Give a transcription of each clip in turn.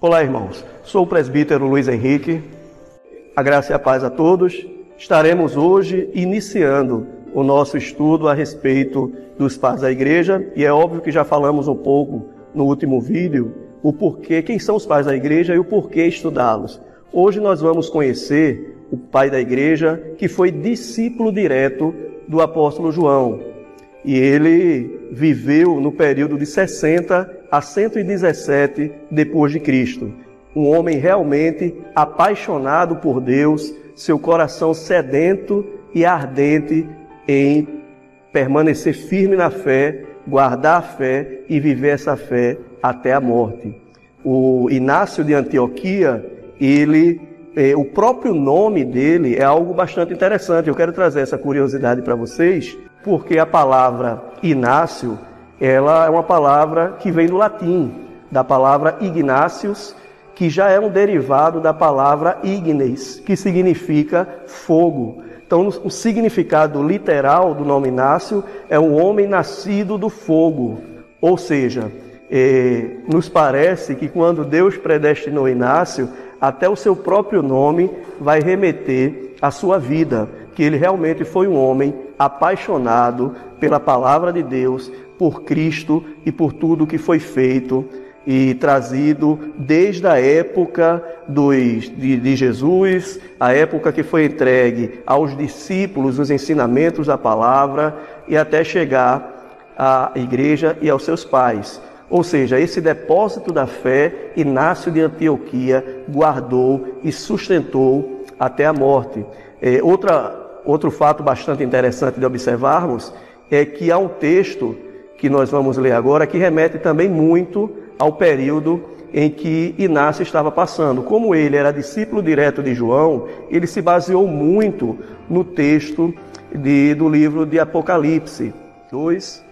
Olá, irmãos. Sou o presbítero Luiz Henrique. A graça e a paz a todos. Estaremos hoje iniciando o nosso estudo a respeito dos pais da igreja e é óbvio que já falamos um pouco no último vídeo o porquê, quem são os pais da igreja e o porquê estudá-los. Hoje nós vamos conhecer o pai da igreja que foi discípulo direto do apóstolo João. E ele viveu no período de 60 a 117 depois de Cristo. Um homem realmente apaixonado por Deus, seu coração sedento e ardente em permanecer firme na fé, guardar a fé e viver essa fé até a morte. O Inácio de Antioquia, ele, eh, o próprio nome dele é algo bastante interessante. Eu quero trazer essa curiosidade para vocês, porque a palavra Inácio ela é uma palavra que vem do latim, da palavra ignácios, que já é um derivado da palavra ignes, que significa fogo. Então, o significado literal do nome Inácio é o homem nascido do fogo. Ou seja, eh, nos parece que quando Deus predestinou Inácio, até o seu próprio nome vai remeter à sua vida, que ele realmente foi um homem apaixonado pela palavra de Deus, por Cristo e por tudo que foi feito e trazido desde a época dos, de, de, Jesus, a época que foi entregue aos discípulos os ensinamentos da palavra e até chegar à igreja e aos seus pais. Ou seja, esse depósito da fé, Inácio de Antioquia guardou e sustentou até a morte. É, outra, outro fato bastante interessante de observarmos é que há um texto que nós vamos ler agora, que remete também muito ao período em que Inácio estava passando. Como ele era discípulo direto de João, ele se baseou muito no texto de, do livro de Apocalipse 2,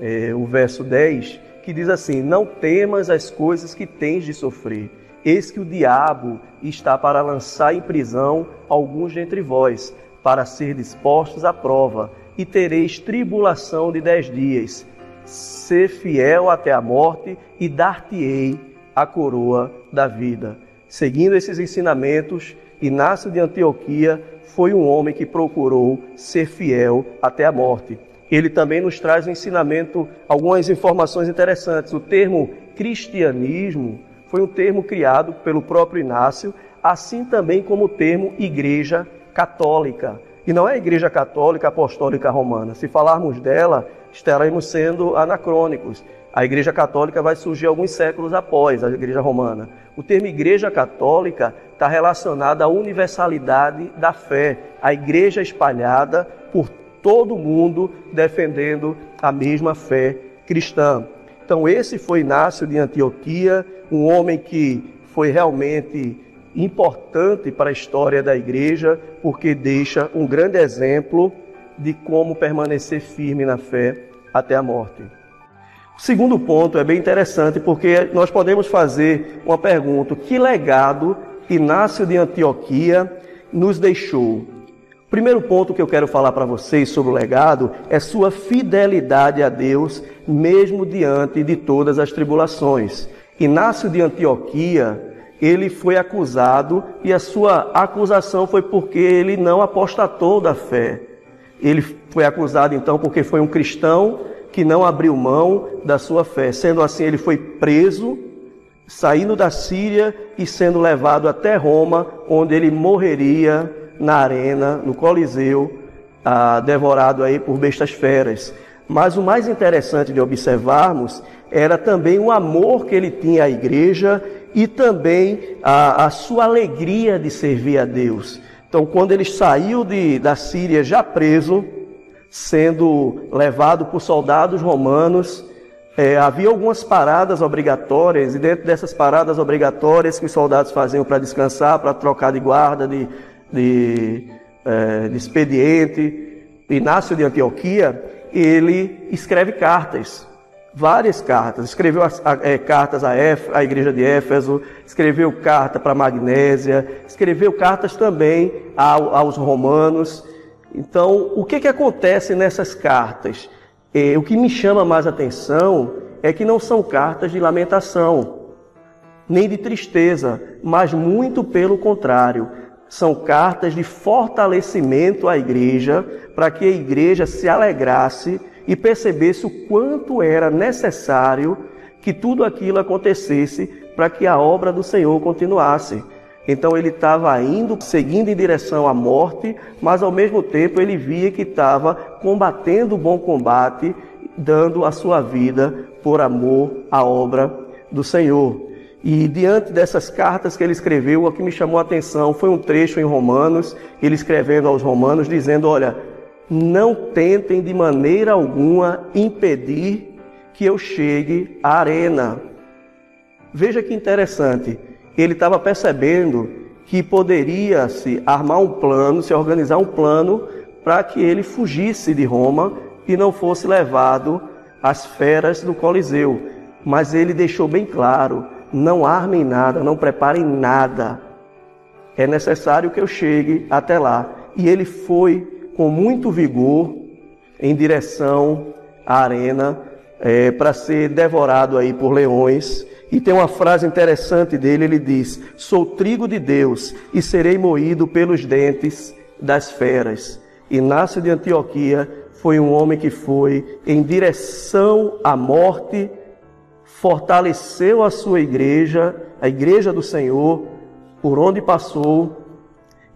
é, o verso 10, que diz assim: Não temas as coisas que tens de sofrer. Eis que o diabo está para lançar em prisão alguns dentre vós, para ser dispostos à prova, e tereis tribulação de dez dias ser fiel até a morte e dar-te-ei a coroa da vida. Seguindo esses ensinamentos, Inácio de Antioquia foi um homem que procurou ser fiel até a morte. Ele também nos traz um ensinamento, algumas informações interessantes. O termo cristianismo foi um termo criado pelo próprio Inácio, assim também como o termo igreja católica. E não é a igreja católica apostólica romana. Se falarmos dela, estaremos sendo anacrônicos. A Igreja Católica vai surgir alguns séculos após a Igreja Romana. O termo Igreja Católica está relacionado à universalidade da fé, a Igreja espalhada por todo o mundo defendendo a mesma fé cristã. Então, esse foi Inácio de Antioquia, um homem que foi realmente importante para a história da igreja, porque deixa um grande exemplo de como permanecer firme na fé até a morte. O segundo ponto é bem interessante porque nós podemos fazer uma pergunta: que legado Inácio de Antioquia nos deixou? O primeiro ponto que eu quero falar para vocês sobre o legado é sua fidelidade a Deus, mesmo diante de todas as tribulações. Inácio de Antioquia, ele foi acusado e a sua acusação foi porque ele não apostatou da fé. Ele foi acusado então porque foi um cristão que não abriu mão da sua fé. Sendo assim, ele foi preso, saindo da Síria e sendo levado até Roma, onde ele morreria na arena, no Coliseu, ah, devorado aí por bestas feras. Mas o mais interessante de observarmos era também o amor que ele tinha à igreja e também a, a sua alegria de servir a Deus. Então, quando ele saiu de, da Síria já preso, sendo levado por soldados romanos, é, havia algumas paradas obrigatórias, e dentro dessas paradas obrigatórias que os soldados faziam para descansar, para trocar de guarda, de, de, é, de expediente, Inácio de Antioquia, ele escreve cartas várias cartas. Escreveu as, a, é, cartas à, Éf, à igreja de Éfeso, escreveu carta para Magnésia, escreveu cartas também ao, aos romanos. Então, o que, que acontece nessas cartas? É, o que me chama mais atenção é que não são cartas de lamentação. nem de tristeza, mas muito pelo contrário. São cartas de fortalecimento à igreja, para que a igreja se alegrasse e percebesse o quanto era necessário que tudo aquilo acontecesse para que a obra do Senhor continuasse. Então ele estava indo, seguindo em direção à morte, mas ao mesmo tempo ele via que estava combatendo o bom combate, dando a sua vida por amor à obra do Senhor. E diante dessas cartas que ele escreveu, o que me chamou a atenção foi um trecho em Romanos, ele escrevendo aos Romanos, dizendo: Olha, não tentem de maneira alguma impedir que eu chegue à arena. Veja que interessante ele estava percebendo que poderia se armar um plano, se organizar um plano para que ele fugisse de Roma e não fosse levado às feras do Coliseu. Mas ele deixou bem claro: não armem nada, não preparem nada. É necessário que eu chegue até lá. E ele foi com muito vigor em direção à arena é, para ser devorado aí por leões e tem uma frase interessante dele, ele diz: Sou trigo de Deus e serei moído pelos dentes das feras. Inácio de Antioquia foi um homem que foi em direção à morte, fortaleceu a sua igreja, a igreja do Senhor, por onde passou,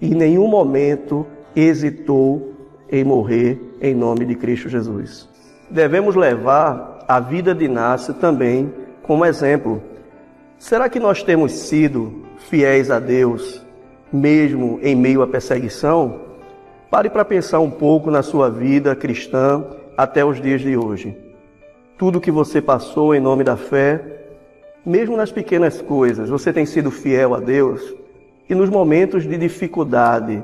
e em nenhum momento hesitou em morrer em nome de Cristo Jesus. Devemos levar a vida de Inácio também como exemplo. Será que nós temos sido fiéis a Deus, mesmo em meio à perseguição? Pare para pensar um pouco na sua vida cristã até os dias de hoje. Tudo que você passou em nome da fé, mesmo nas pequenas coisas, você tem sido fiel a Deus? E nos momentos de dificuldade,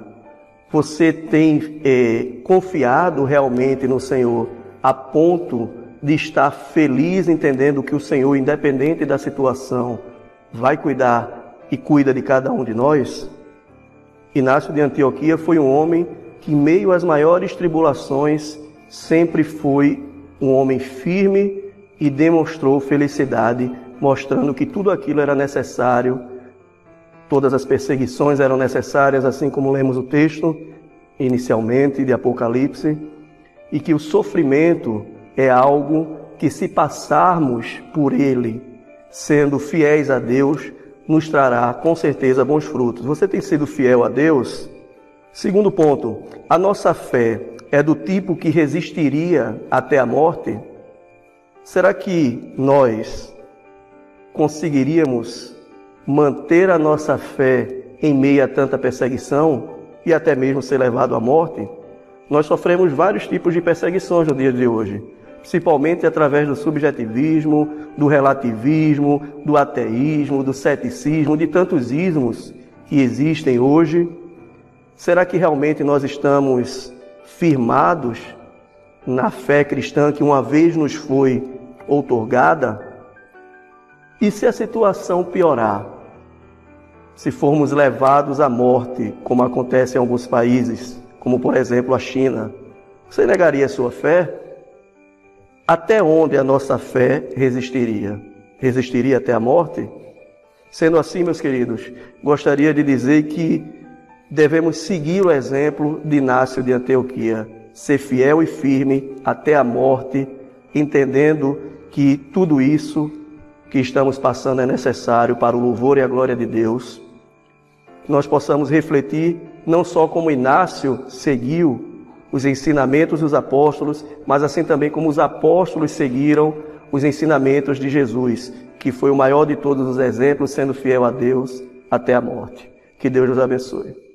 você tem é, confiado realmente no Senhor a ponto de estar feliz entendendo que o Senhor, independente da situação, vai cuidar e cuida de cada um de nós? Inácio de Antioquia foi um homem que, meio às maiores tribulações, sempre foi um homem firme e demonstrou felicidade, mostrando que tudo aquilo era necessário, todas as perseguições eram necessárias, assim como lemos o texto inicialmente de Apocalipse, e que o sofrimento é algo que, se passarmos por ele, sendo fiéis a Deus, nos trará com certeza bons frutos. Você tem sido fiel a Deus? Segundo ponto, a nossa fé é do tipo que resistiria até a morte? Será que nós conseguiríamos manter a nossa fé em meio a tanta perseguição e até mesmo ser levado à morte? Nós sofremos vários tipos de perseguições no dia de hoje principalmente através do subjetivismo, do relativismo, do ateísmo, do ceticismo, de tantos ismos que existem hoje. Será que realmente nós estamos firmados na fé cristã que uma vez nos foi outorgada? E se a situação piorar? Se formos levados à morte, como acontece em alguns países, como por exemplo a China, você negaria sua fé? Até onde a nossa fé resistiria? Resistiria até a morte? Sendo assim, meus queridos, gostaria de dizer que devemos seguir o exemplo de Inácio de Antioquia, ser fiel e firme até a morte, entendendo que tudo isso que estamos passando é necessário para o louvor e a glória de Deus. Nós possamos refletir não só como Inácio seguiu os ensinamentos dos apóstolos, mas assim também como os apóstolos seguiram os ensinamentos de Jesus, que foi o maior de todos os exemplos, sendo fiel a Deus até a morte. Que Deus nos abençoe.